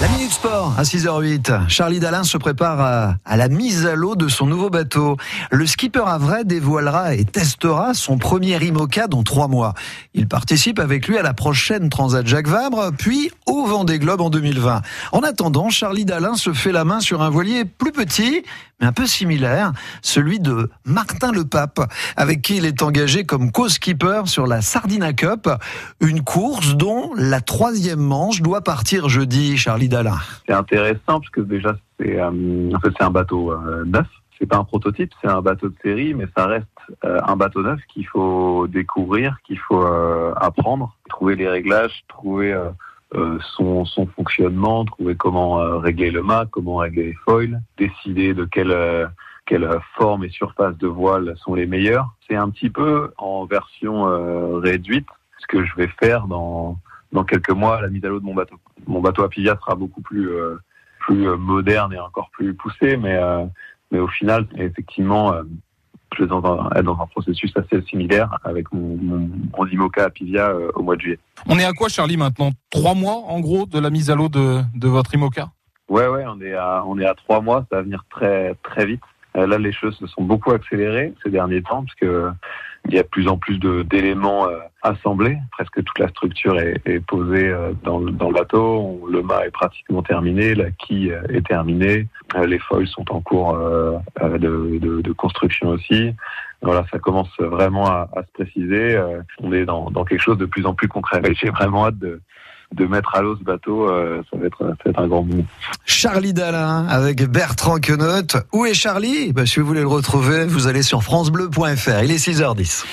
La Minute Sport à 6h08. Charlie Dalin se prépare à, la mise à l'eau de son nouveau bateau. Le skipper Avray dévoilera et testera son premier IMOCA dans trois mois. Il participe avec lui à la prochaine Transat Jacques Vabre, puis au Vendée Globe en 2020. En attendant, Charlie Dalin se fait la main sur un voilier plus petit, mais un peu similaire, celui de Martin Le Pape, avec qui il est engagé comme co-skipper sur la Sardina Cup, une course dont la troisième manche doit partir jeudi, Charlie C'est intéressant parce que déjà c'est euh, c'est un bateau euh, neuf. C'est pas un prototype, c'est un bateau de série, mais ça reste euh, un bateau neuf qu'il faut découvrir, qu'il faut euh, apprendre, trouver les réglages, trouver son, son, fonctionnement, trouver comment régler le mât, comment régler les foils, décider de quelle quelle forme et surface de voile sont les meilleures. C'est un petit peu en version réduite ce que je vais faire dans dans quelques mois la mise à l'eau de mon bateau. Mon bateau à Pivia sera beaucoup plus euh, plus euh, moderne et encore plus poussé, mais euh, mais au final, effectivement, je vais dans un, être dans un processus assez similaire avec mon, mon, mon IMOCA à Pivia au mois de juillet. On est à quoi, Charlie, maintenant? Trois mois, en gros, de la mise à l'eau de, de votre IMOCA Ouais, ouais, on est à on est à trois mois. Ça va venir très très vite. Là, les choses se sont beaucoup accélérées ces derniers temps parce que il y a de plus en plus d'éléments euh, assemblés. Presque toute la structure est, est posée euh, dans, dans, le bateau. Le mât est pratiquement terminé, la quille euh, est terminée, les foils sont en cours de, de, de, construction aussi. Voilà, ça commence vraiment à, à se préciser. On est dans, dans, quelque chose de plus en plus concret. J'ai vraiment hâte de, de mettre à l'eau ce bateau, euh, ça, va être, un grand mot. Charlie Dalin avec Bertrand Queneut. Où est Charlie? Ben, Si vous voulez le retrouver, vous allez sur francebleu.fr. Il est 6h10.